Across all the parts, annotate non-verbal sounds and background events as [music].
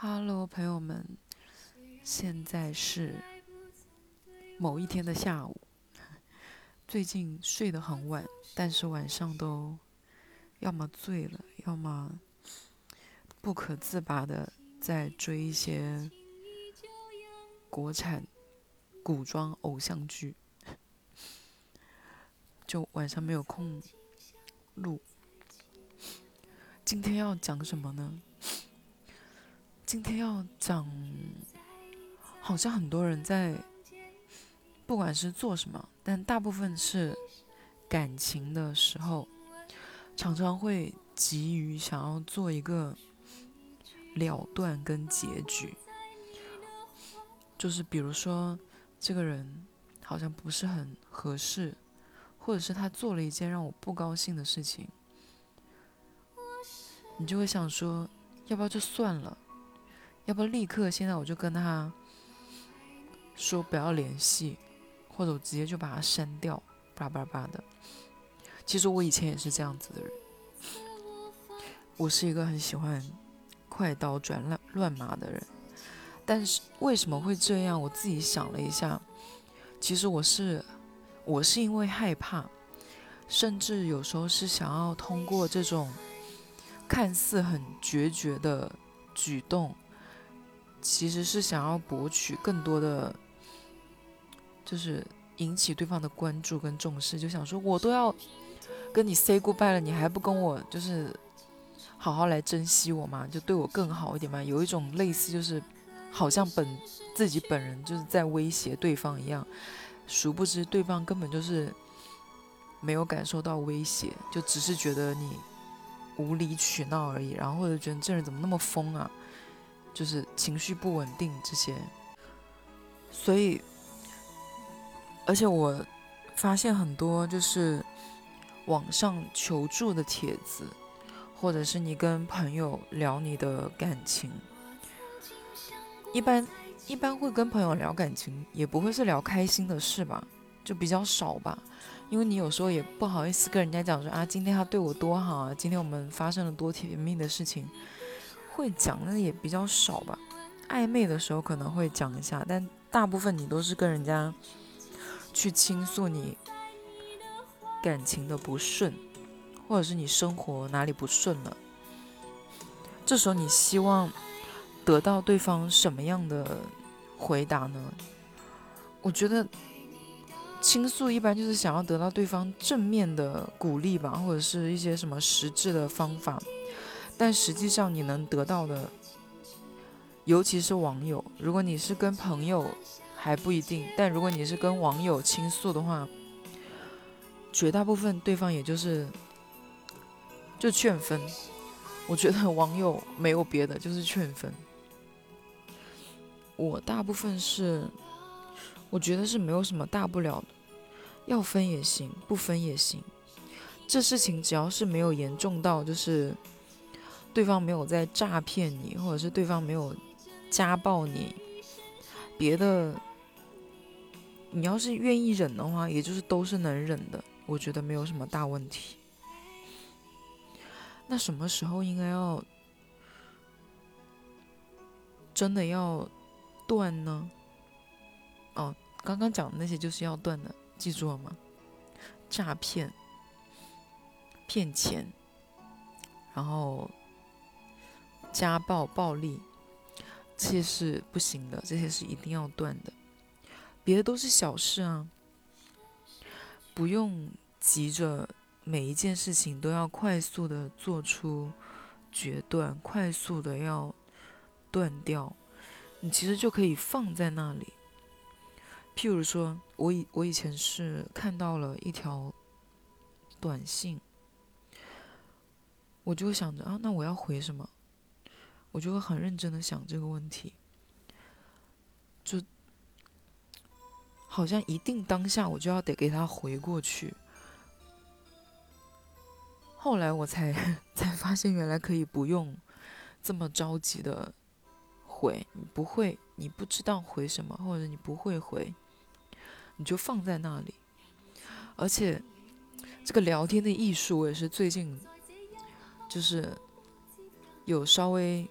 Hello，朋友们，现在是某一天的下午。最近睡得很晚，但是晚上都要么醉了，要么不可自拔的在追一些国产古装偶像剧，就晚上没有空录。今天要讲什么呢？今天要讲，好像很多人在，不管是做什么，但大部分是感情的时候，常常会急于想要做一个了断跟结局。就是比如说，这个人好像不是很合适，或者是他做了一件让我不高兴的事情，你就会想说，要不要就算了。要不立刻现在我就跟他说不要联系，或者我直接就把他删掉，叭叭叭的。其实我以前也是这样子的人，我是一个很喜欢快刀斩乱乱麻的人。但是为什么会这样？我自己想了一下，其实我是我是因为害怕，甚至有时候是想要通过这种看似很决绝的举动。其实是想要博取更多的，就是引起对方的关注跟重视，就想说我都要跟你 say goodbye 了，你还不跟我就是好好来珍惜我嘛，就对我更好一点嘛，有一种类似就是好像本自己本人就是在威胁对方一样，殊不知对方根本就是没有感受到威胁，就只是觉得你无理取闹而已，然后或者觉得这人怎么那么疯啊？就是情绪不稳定这些，所以，而且我发现很多就是网上求助的帖子，或者是你跟朋友聊你的感情，一般一般会跟朋友聊感情，也不会是聊开心的事吧，就比较少吧，因为你有时候也不好意思跟人家讲说啊，今天他对我多好啊，今天我们发生了多甜蜜的事情。会讲的也比较少吧，暧昧的时候可能会讲一下，但大部分你都是跟人家去倾诉你感情的不顺，或者是你生活哪里不顺了。这时候你希望得到对方什么样的回答呢？我觉得倾诉一般就是想要得到对方正面的鼓励吧，或者是一些什么实质的方法。但实际上，你能得到的，尤其是网友，如果你是跟朋友还不一定，但如果你是跟网友倾诉的话，绝大部分对方也就是就劝分。我觉得网友没有别的，就是劝分。我大部分是，我觉得是没有什么大不了的，要分也行，不分也行。这事情只要是没有严重到就是。对方没有在诈骗你，或者是对方没有家暴你，别的，你要是愿意忍的话，也就是都是能忍的，我觉得没有什么大问题。那什么时候应该要真的要断呢？哦，刚刚讲的那些就是要断的，记住了吗？诈骗、骗钱，然后。家暴、暴力，这些是不行的，这些是一定要断的。别的都是小事啊，不用急着每一件事情都要快速的做出决断，快速的要断掉。你其实就可以放在那里。譬如说，我以我以前是看到了一条短信，我就想着啊，那我要回什么？我就会很认真的想这个问题，就好像一定当下我就要得给他回过去。后来我才 [laughs] 才发现，原来可以不用这么着急的回。你不会，你不知道回什么，或者你不会回，你就放在那里。而且这个聊天的艺术，我也是最近就是有稍微。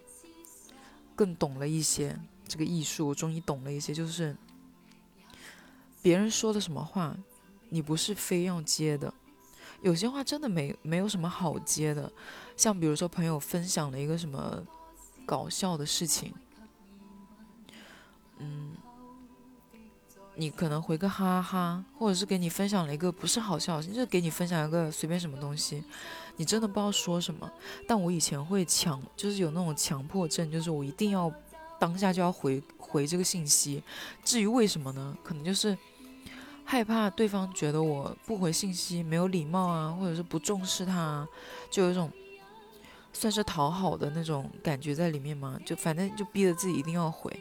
更懂了一些这个艺术，我终于懂了一些，就是别人说的什么话，你不是非要接的。有些话真的没没有什么好接的，像比如说朋友分享了一个什么搞笑的事情，嗯，你可能回个哈哈，或者是给你分享了一个不是好笑，就是给你分享一个随便什么东西，你真的不知道说什么。但我以前会强，就是有那种强迫症，就是我一定要当下就要回回这个信息。至于为什么呢？可能就是。害怕对方觉得我不回信息没有礼貌啊，或者是不重视他，就有一种算是讨好的那种感觉在里面嘛。就反正就逼着自己一定要回。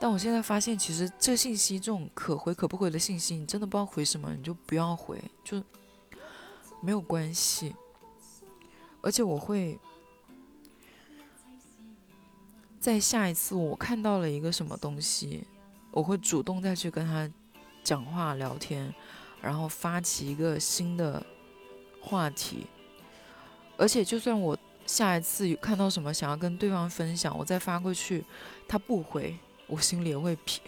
但我现在发现，其实这信息这种可回可不回的信息，你真的不知道回什么，你就不要回，就没有关系。而且我会在下一次我看到了一个什么东西，我会主动再去跟他。讲话聊天，然后发起一个新的话题，而且就算我下一次有看到什么想要跟对方分享，我再发过去，他不回，我心里也会平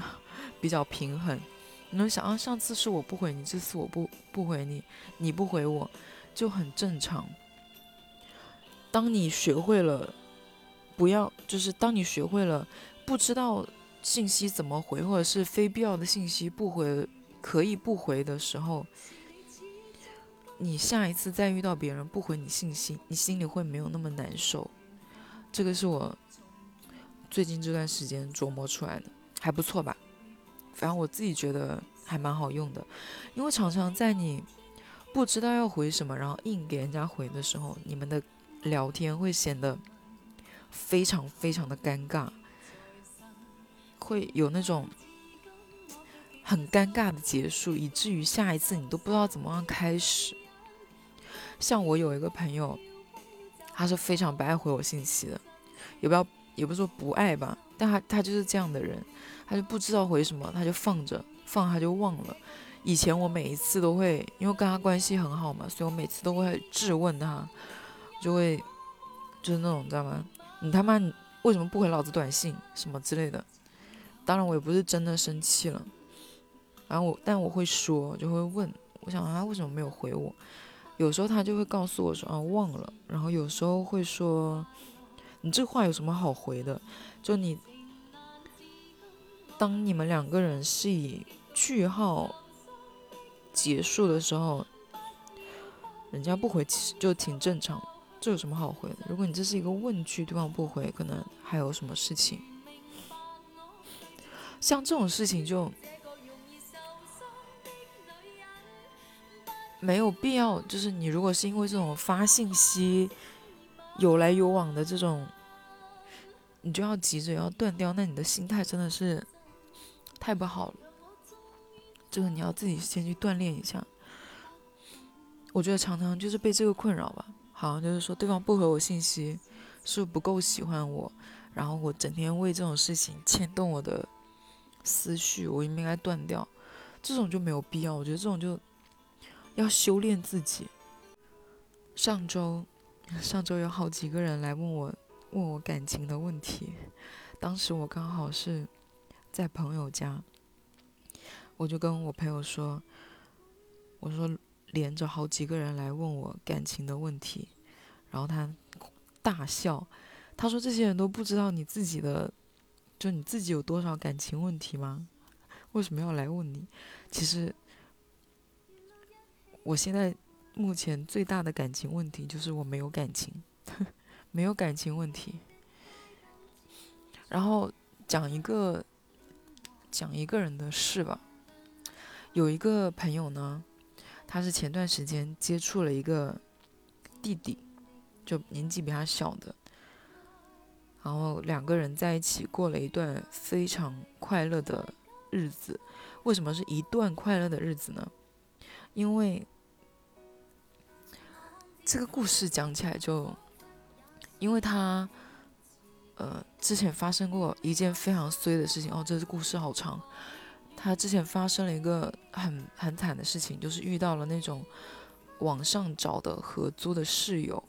比较平衡。你能想啊，上次是我不回你，这次我不不回你，你不回我，就很正常。当你学会了不要，就是当你学会了不知道。信息怎么回，或者是非必要的信息不回，可以不回的时候，你下一次再遇到别人不回你信息，你心里会没有那么难受。这个是我最近这段时间琢磨出来的，还不错吧？反正我自己觉得还蛮好用的，因为常常在你不知道要回什么，然后硬给人家回的时候，你们的聊天会显得非常非常的尴尬。会有那种很尴尬的结束，以至于下一次你都不知道怎么样开始。像我有一个朋友，他是非常不爱回我信息的，也不要也不是说不爱吧，但他他就是这样的人，他就不知道回什么，他就放着放他就忘了。以前我每一次都会，因为跟他关系很好嘛，所以我每次都会质问他，就会就是那种知道吗？你他妈为什么不回老子短信什么之类的。当然，我也不是真的生气了，然后我，但我会说，就会问，我想他为什么没有回我？有时候他就会告诉我说啊忘了，然后有时候会说，你这话有什么好回的？就你，当你们两个人是以句号结束的时候，人家不回其实就挺正常，这有什么好回的？如果你这是一个问句，对方不回，可能还有什么事情。像这种事情就没有必要，就是你如果是因为这种发信息有来有往的这种，你就要急着要断掉，那你的心态真的是太不好了。这个你要自己先去锻炼一下。我觉得常常就是被这个困扰吧，好像就是说对方不回我信息，是不够喜欢我，然后我整天为这种事情牵动我的。思绪我应该断掉，这种就没有必要。我觉得这种就要修炼自己。上周，上周有好几个人来问我问我感情的问题，当时我刚好是在朋友家，我就跟我朋友说，我说连着好几个人来问我感情的问题，然后他大笑，他说这些人都不知道你自己的。就你自己有多少感情问题吗？为什么要来问你？其实，我现在目前最大的感情问题就是我没有感情，[laughs] 没有感情问题。然后讲一个讲一个人的事吧。有一个朋友呢，他是前段时间接触了一个弟弟，就年纪比他小的。然后两个人在一起过了一段非常快乐的日子。为什么是一段快乐的日子呢？因为这个故事讲起来就，因为他呃之前发生过一件非常衰的事情哦，这个故事好长。他之前发生了一个很很惨的事情，就是遇到了那种网上找的合租的室友。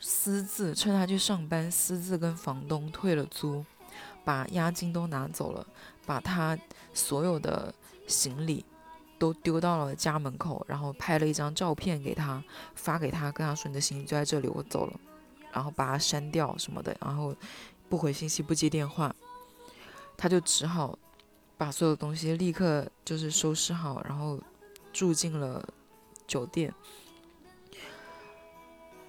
私自趁他去上班，私自跟房东退了租，把押金都拿走了，把他所有的行李都丢到了家门口，然后拍了一张照片给他，发给他，跟他说你的行李就在这里，我走了，然后把他删掉什么的，然后不回信息，不接电话，他就只好把所有东西立刻就是收拾好，然后住进了酒店。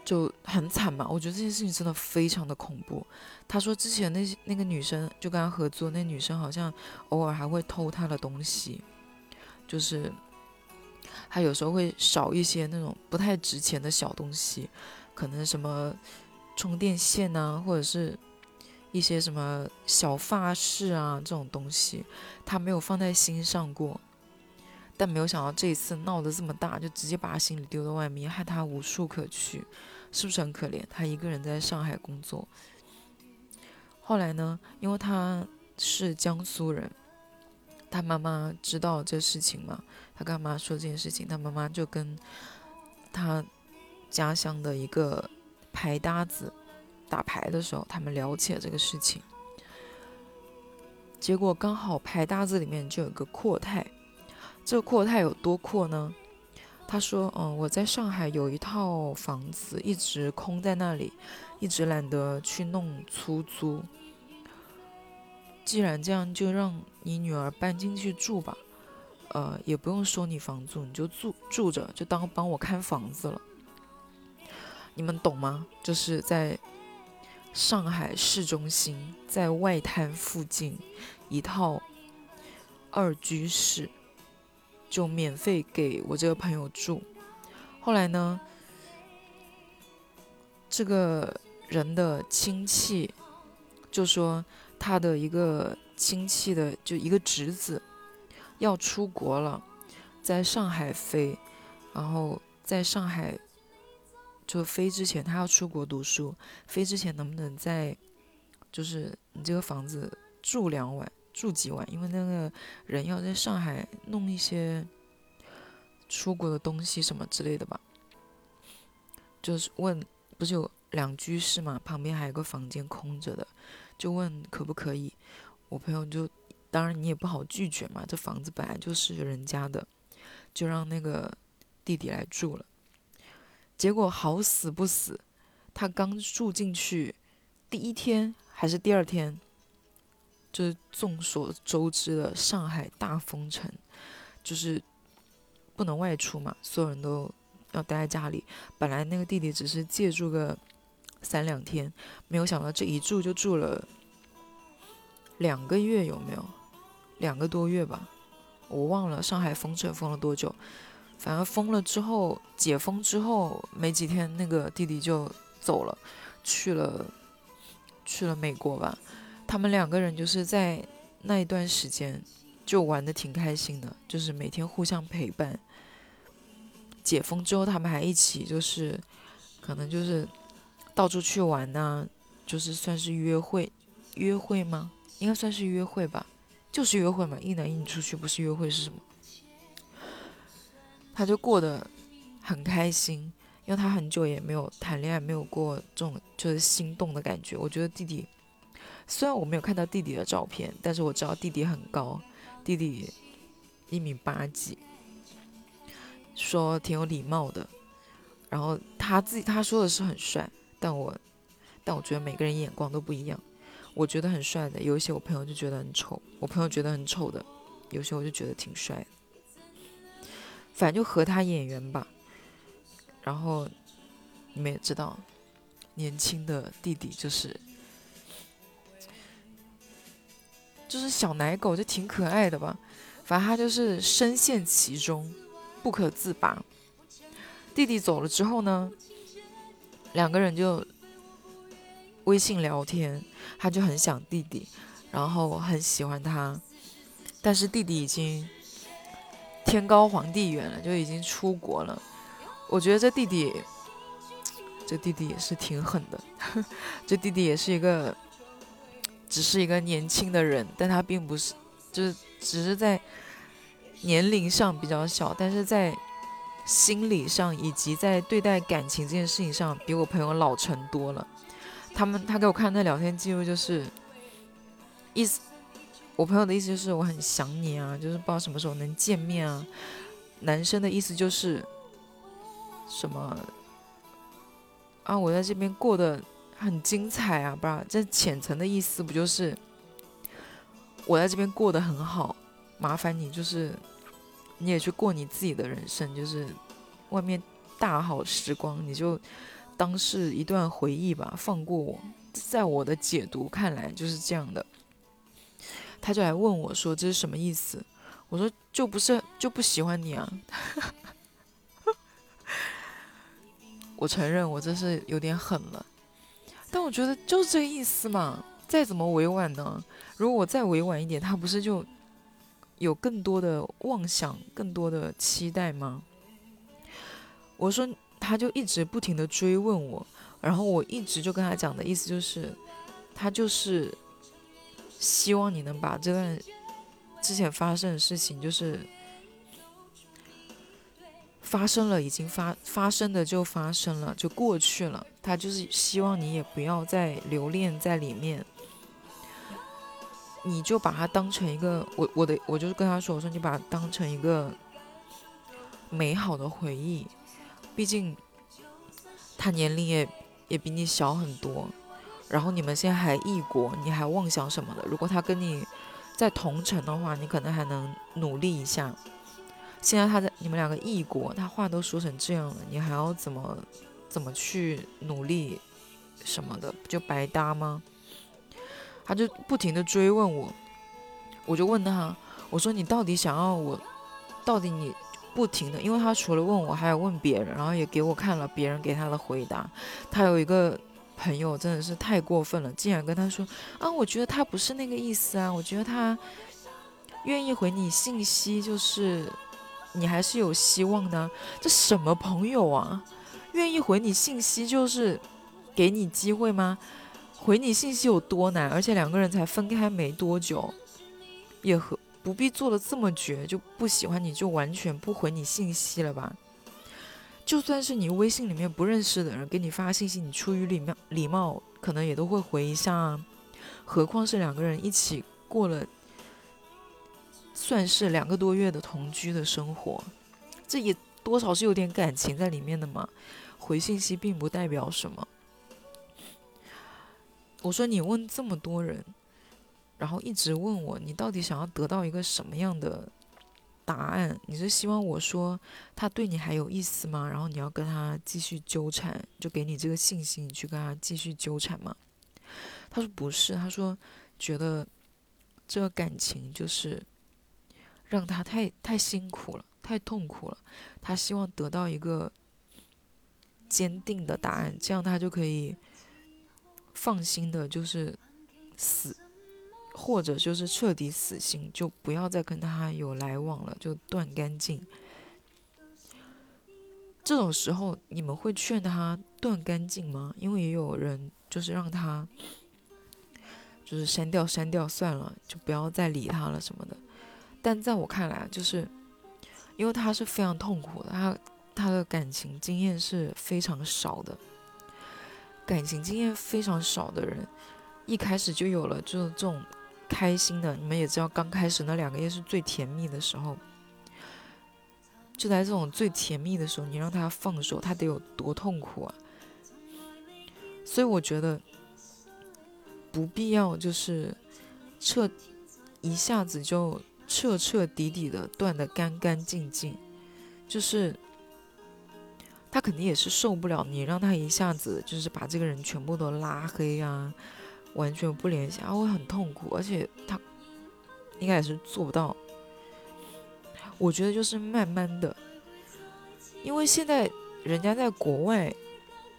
就很惨嘛，我觉得这件事情真的非常的恐怖。他说之前那些那个女生就跟他合作，那女生好像偶尔还会偷他的东西，就是他有时候会少一些那种不太值钱的小东西，可能什么充电线呐，或者是一些什么小发饰啊这种东西，他没有放在心上过。但没有想到这一次闹得这么大，就直接把行李丢到外面，害他无处可去。是不是很可怜？他一个人在上海工作。后来呢，因为他是江苏人，他妈妈知道这事情嘛，他跟他妈说这件事情，他妈妈就跟他家乡的一个牌搭子打牌的时候，他们聊起了这个事情。结果刚好牌搭子里面就有个阔太，这阔太有多阔呢？他说：“嗯，我在上海有一套房子，一直空在那里，一直懒得去弄出租。既然这样，就让你女儿搬进去住吧，呃，也不用收你房租，你就住住着，就当帮我看房子了。你们懂吗？就是在上海市中心，在外滩附近，一套二居室。”就免费给我这个朋友住，后来呢，这个人的亲戚就说他的一个亲戚的就一个侄子要出国了，在上海飞，然后在上海就飞之前他要出国读书，飞之前能不能在就是你这个房子住两晚？住几晚？因为那个人要在上海弄一些出国的东西什么之类的吧。就是问，不是有两居室嘛？旁边还有个房间空着的，就问可不可以。我朋友就，当然你也不好拒绝嘛，这房子本来就是人家的，就让那个弟弟来住了。结果好死不死，他刚住进去第一天还是第二天。就是众所周知的上海大封城，就是不能外出嘛，所有人都要待在家里。本来那个弟弟只是借住个三两天，没有想到这一住就住了两个月，有没有？两个多月吧，我忘了上海封城封了多久。反正封了之后，解封之后没几天，那个弟弟就走了，去了去了美国吧。他们两个人就是在那一段时间就玩的挺开心的，就是每天互相陪伴。解封之后，他们还一起就是可能就是到处去玩呐，就是算是约会，约会吗？应该算是约会吧，就是约会嘛，一男一女出去不是约会是什么？他就过得很开心，因为他很久也没有谈恋爱，没有过这种就是心动的感觉。我觉得弟弟。虽然我没有看到弟弟的照片，但是我知道弟弟很高，弟弟一米八几，说挺有礼貌的。然后他自己他说的是很帅，但我但我觉得每个人眼光都不一样。我觉得很帅的，有一些我朋友就觉得很丑，我朋友觉得很丑的，有些我就觉得挺帅的。反正就和他眼缘吧。然后你们也知道，年轻的弟弟就是。就是小奶狗就挺可爱的吧，反正他就是深陷其中，不可自拔。弟弟走了之后呢，两个人就微信聊天，他就很想弟弟，然后很喜欢他，但是弟弟已经天高皇帝远了，就已经出国了。我觉得这弟弟，这弟弟也是挺狠的，[laughs] 这弟弟也是一个。只是一个年轻的人，但他并不是，就是只是在年龄上比较小，但是在心理上以及在对待感情这件事情上，比我朋友老成多了。他们他给我看那聊天记录，就是意思，我朋友的意思就是我很想你啊，就是不知道什么时候能见面啊。男生的意思就是什么啊，我在这边过得很精彩啊，不是？这浅层的意思不就是我在这边过得很好，麻烦你就是你也去过你自己的人生，就是外面大好时光，你就。当是一段回忆吧，放过我。在我的解读看来就是这样的。他就来问我说：“这是什么意思？”我说：“就不是就不喜欢你啊。[laughs] ”我承认我这是有点狠了，但我觉得就是这个意思嘛。再怎么委婉呢？如果我再委婉一点，他不是就有更多的妄想、更多的期待吗？我说。他就一直不停的追问我，然后我一直就跟他讲的意思就是，他就是希望你能把这段之前发生的事情，就是发生了已经发发生的就发生了就过去了，他就是希望你也不要再留恋在里面，你就把它当成一个我我的我就是跟他说我说你把它当成一个美好的回忆。毕竟，他年龄也也比你小很多，然后你们现在还异国，你还妄想什么的？如果他跟你在同城的话，你可能还能努力一下。现在他在你们两个异国，他话都说成这样了，你还要怎么怎么去努力什么的，不就白搭吗？他就不停的追问我，我就问他，我说你到底想要我，到底你？不停的，因为他除了问我，还有问别人，然后也给我看了别人给他的回答。他有一个朋友真的是太过分了，竟然跟他说：“啊，我觉得他不是那个意思啊，我觉得他愿意回你信息，就是你还是有希望的。”这什么朋友啊？愿意回你信息就是给你机会吗？回你信息有多难？而且两个人才分开没多久，也和。不必做的这么绝，就不喜欢你就完全不回你信息了吧？就算是你微信里面不认识的人给你发信息，你出于礼貌礼貌，可能也都会回一下啊。何况是两个人一起过了，算是两个多月的同居的生活，这也多少是有点感情在里面的嘛。回信息并不代表什么。我说你问这么多人。然后一直问我，你到底想要得到一个什么样的答案？你是希望我说他对你还有意思吗？然后你要跟他继续纠缠，就给你这个信心，你去跟他继续纠缠吗？他说不是，他说觉得这个感情就是让他太太辛苦了，太痛苦了。他希望得到一个坚定的答案，这样他就可以放心的，就是死。或者就是彻底死心，就不要再跟他有来往了，就断干净。这种时候，你们会劝他断干净吗？因为也有人就是让他，就是删掉删掉算了，就不要再理他了什么的。但在我看来，就是因为他是非常痛苦的，他他的感情经验是非常少的，感情经验非常少的人，一开始就有了就是这种。开心的，你们也知道，刚开始那两个月是最甜蜜的时候。就在这种最甜蜜的时候，你让他放手，他得有多痛苦啊！所以我觉得不必要，就是彻一下子就彻彻底底的断的干干净净。就是他肯定也是受不了你让他一下子就是把这个人全部都拉黑啊。完全不联系，他会很痛苦，而且他应该也是做不到。我觉得就是慢慢的，因为现在人家在国外，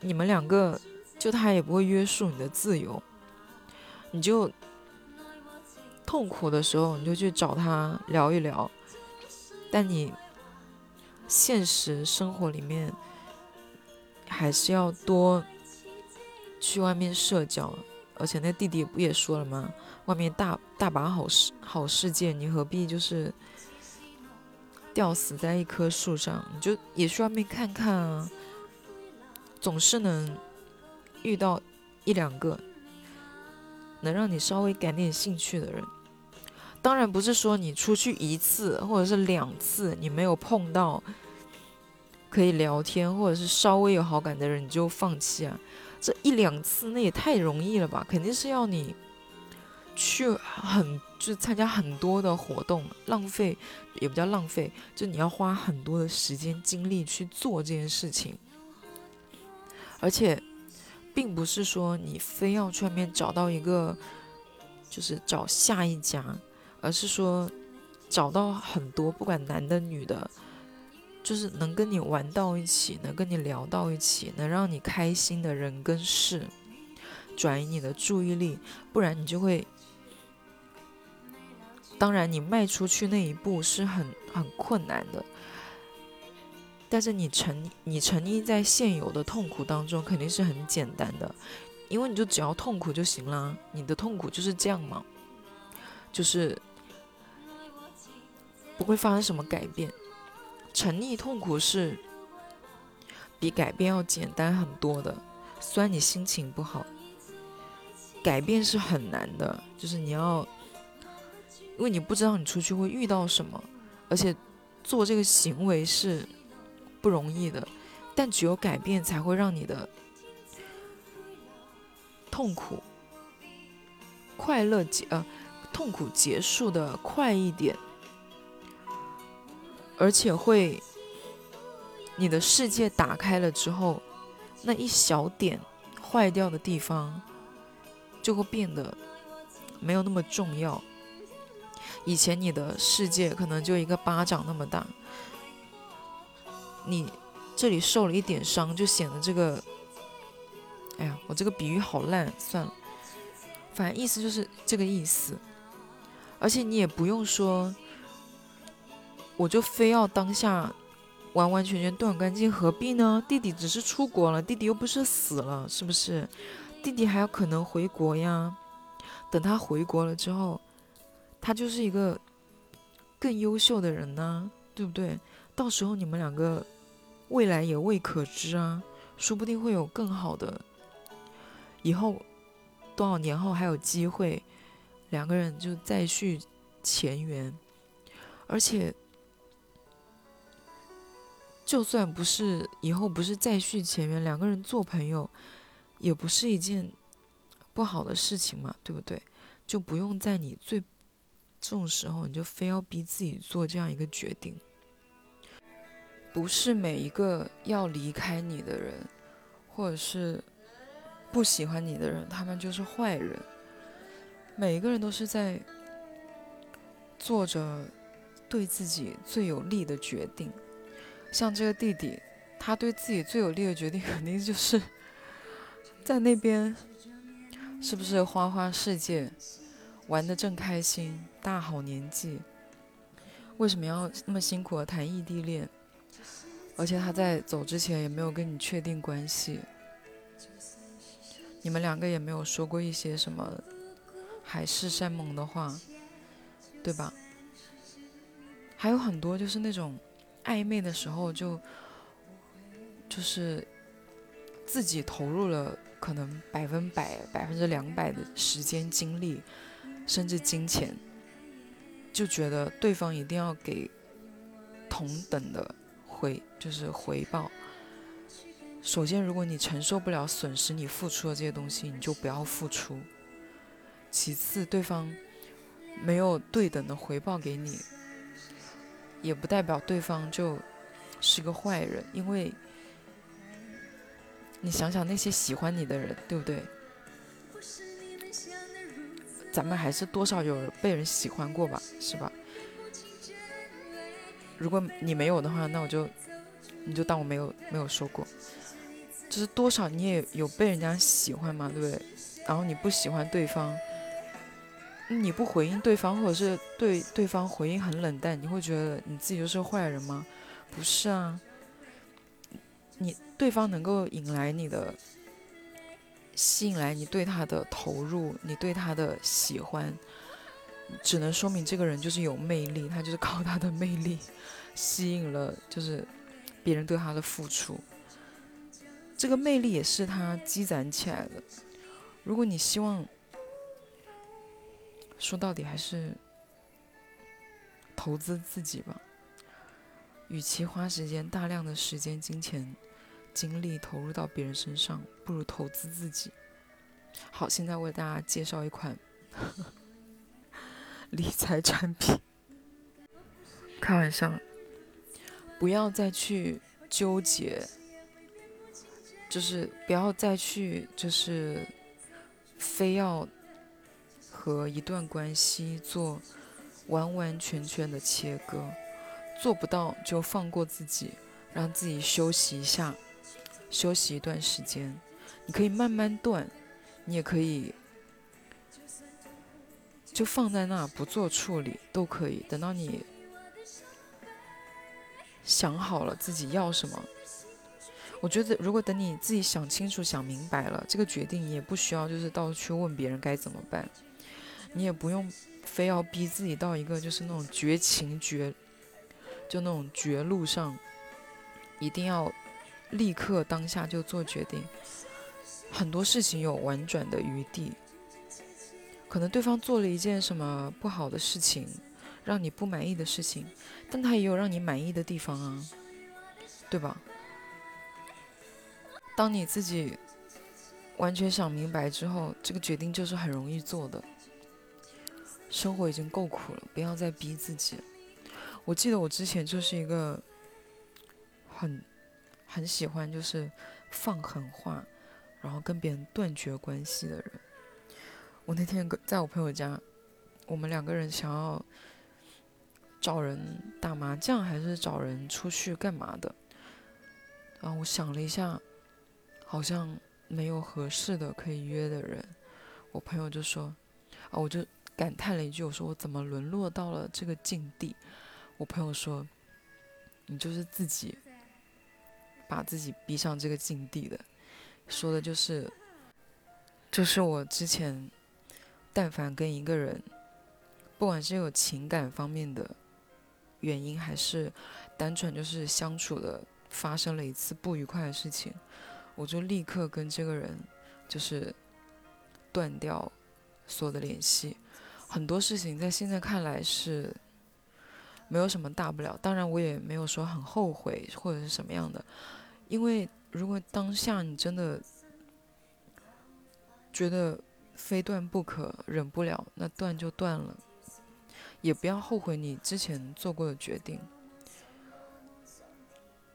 你们两个就他也不会约束你的自由，你就痛苦的时候你就去找他聊一聊，但你现实生活里面还是要多去外面社交。而且那弟弟不也说了吗？外面大大把好世好世界，你何必就是吊死在一棵树上，你就也去外面看看啊，总是能遇到一两个能让你稍微感点兴趣的人。当然不是说你出去一次或者是两次，你没有碰到可以聊天或者是稍微有好感的人，你就放弃啊？这一两次那也太容易了吧？肯定是要你去很就参加很多的活动，浪费也不叫浪费，就你要花很多的时间精力去做这件事情，而且并不是说你非要去外面找到一个，就是找下一家。而是说，找到很多不管男的女的，就是能跟你玩到一起，能跟你聊到一起，能让你开心的人跟事，转移你的注意力，不然你就会。当然，你迈出去那一步是很很困难的，但是你沉你沉溺在现有的痛苦当中，肯定是很简单的，因为你就只要痛苦就行了，你的痛苦就是这样嘛，就是。不会发生什么改变，沉溺痛苦是比改变要简单很多的。虽然你心情不好，改变是很难的，就是你要，因为你不知道你出去会遇到什么，而且做这个行为是不容易的。但只有改变才会让你的痛苦快乐结呃痛苦结束的快一点。而且会，你的世界打开了之后，那一小点坏掉的地方，就会变得没有那么重要。以前你的世界可能就一个巴掌那么大，你这里受了一点伤，就显得这个，哎呀，我这个比喻好烂，算了，反正意思就是这个意思。而且你也不用说。我就非要当下完完全全断干净，何必呢？弟弟只是出国了，弟弟又不是死了，是不是？弟弟还有可能回国呀。等他回国了之后，他就是一个更优秀的人呢，对不对？到时候你们两个未来也未可知啊，说不定会有更好的，以后多少年后还有机会，两个人就再续前缘，而且。就算不是以后不是再续前缘，两个人做朋友，也不是一件不好的事情嘛，对不对？就不用在你最这种时候，你就非要逼自己做这样一个决定。不是每一个要离开你的人，或者是不喜欢你的人，他们就是坏人。每一个人都是在做着对自己最有利的决定。像这个弟弟，他对自己最有利的决定，肯定就是 [laughs] 在那边，是不是花花世界，玩的正开心，大好年纪，为什么要那么辛苦的谈异地恋？而且他在走之前也没有跟你确定关系，你们两个也没有说过一些什么海誓山盟的话，对吧？还有很多就是那种。暧昧的时候就就是自己投入了可能百分百、百分之两百的时间、精力，甚至金钱，就觉得对方一定要给同等的回，就是回报。首先，如果你承受不了损失，你付出的这些东西，你就不要付出。其次，对方没有对等的回报给你。也不代表对方就是个坏人，因为你想想那些喜欢你的人，对不对？咱们还是多少有被人喜欢过吧，是吧？如果你没有的话，那我就你就当我没有没有说过，就是多少你也有被人家喜欢嘛，对不对？然后你不喜欢对方。你不回应对方，或者是对对方回应很冷淡，你会觉得你自己就是个坏人吗？不是啊，你对方能够引来你的，吸引来你对他的投入，你对他的喜欢，只能说明这个人就是有魅力，他就是靠他的魅力吸引了，就是别人对他的付出。这个魅力也是他积攒起来的。如果你希望，说到底还是投资自己吧。与其花时间、大量的时间、金钱、精力投入到别人身上，不如投资自己。好，现在为大家介绍一款 [laughs] 理财产品。开玩笑，不要再去纠结，就是不要再去，就是非要和一段关系做完完全全的切割。做不到就放过自己，让自己休息一下，休息一段时间。你可以慢慢断，你也可以就放在那不做处理都可以。等到你想好了自己要什么，我觉得如果等你自己想清楚、想明白了这个决定，也不需要就是到处去问别人该怎么办，你也不用非要逼自己到一个就是那种绝情绝。就那种绝路上，一定要立刻当下就做决定。很多事情有婉转的余地，可能对方做了一件什么不好的事情，让你不满意的事情，但他也有让你满意的地方啊，对吧？当你自己完全想明白之后，这个决定就是很容易做的。生活已经够苦了，不要再逼自己。我记得我之前就是一个很很喜欢就是放狠话，然后跟别人断绝关系的人。我那天在我朋友家，我们两个人想要找人打麻将，还是找人出去干嘛的？然后我想了一下，好像没有合适的可以约的人。我朋友就说：“啊，我就感叹了一句，我说我怎么沦落到了这个境地？”我朋友说：“你就是自己把自己逼上这个境地的。”说的就是，就是我之前，但凡跟一个人，不管是有情感方面的原因，还是单纯就是相处的发生了一次不愉快的事情，我就立刻跟这个人就是断掉所有的联系。很多事情在现在看来是。没有什么大不了，当然我也没有说很后悔或者是什么样的，因为如果当下你真的觉得非断不可，忍不了，那断就断了，也不要后悔你之前做过的决定，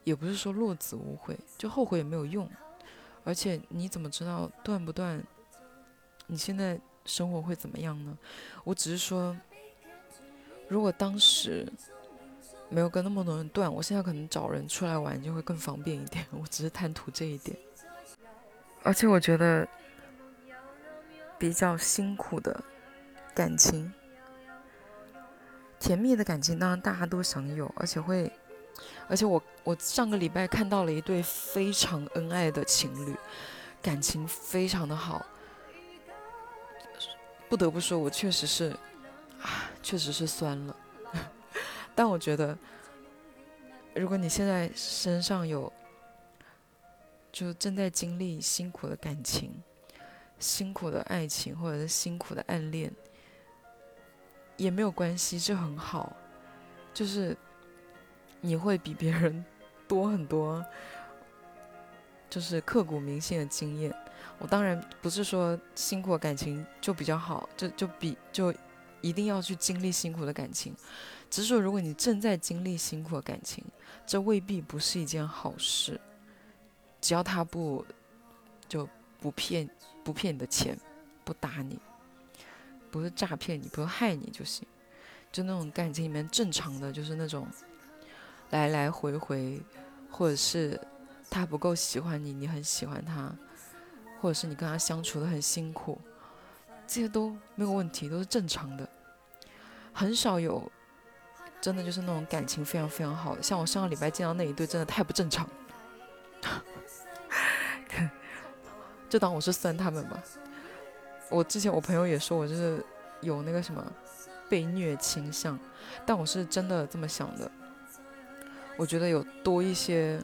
也不是说落子无悔，就后悔也没有用，而且你怎么知道断不断，你现在生活会怎么样呢？我只是说。如果当时没有跟那么多人断，我现在可能找人出来玩就会更方便一点。[laughs] 我只是贪图这一点，而且我觉得比较辛苦的感情，甜蜜的感情当然大家都想有，而且会，而且我我上个礼拜看到了一对非常恩爱的情侣，感情非常的好，不得不说，我确实是。啊，确实是酸了，[laughs] 但我觉得，如果你现在身上有，就正在经历辛苦的感情、辛苦的爱情，或者是辛苦的暗恋，也没有关系，这很好，就是你会比别人多很多，就是刻骨铭心的经验。我当然不是说辛苦的感情就比较好，就就比就。一定要去经历辛苦的感情，只是说，如果你正在经历辛苦的感情，这未必不是一件好事。只要他不就不骗不骗你的钱，不打你，不是诈骗你，不是害你就行。就那种感情里面正常的，就是那种来来回回，或者是他不够喜欢你，你很喜欢他，或者是你跟他相处的很辛苦。这些都没有问题，都是正常的，很少有真的就是那种感情非常非常好的。像我上个礼拜见到那一对，真的太不正常，[laughs] 就当我是酸他们吧。我之前我朋友也说我就是有那个什么被虐倾向，但我是真的这么想的。我觉得有多一些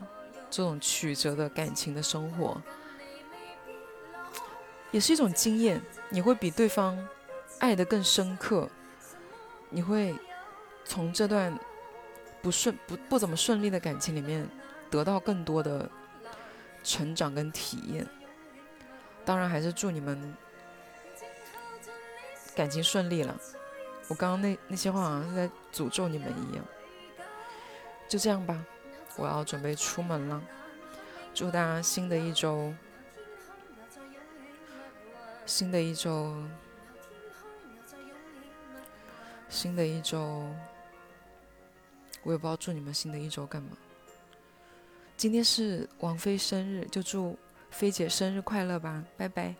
这种曲折的感情的生活，也是一种经验。你会比对方爱得更深刻，你会从这段不顺、不不怎么顺利的感情里面得到更多的成长跟体验。当然，还是祝你们感情顺利了。我刚刚那那些话好像是在诅咒你们一样。就这样吧，我要准备出门了。祝大家新的一周，新的一周，新的一周，我也不知道祝你们新的一周干嘛。今天是王菲生日，就祝菲姐生日快乐吧，拜拜。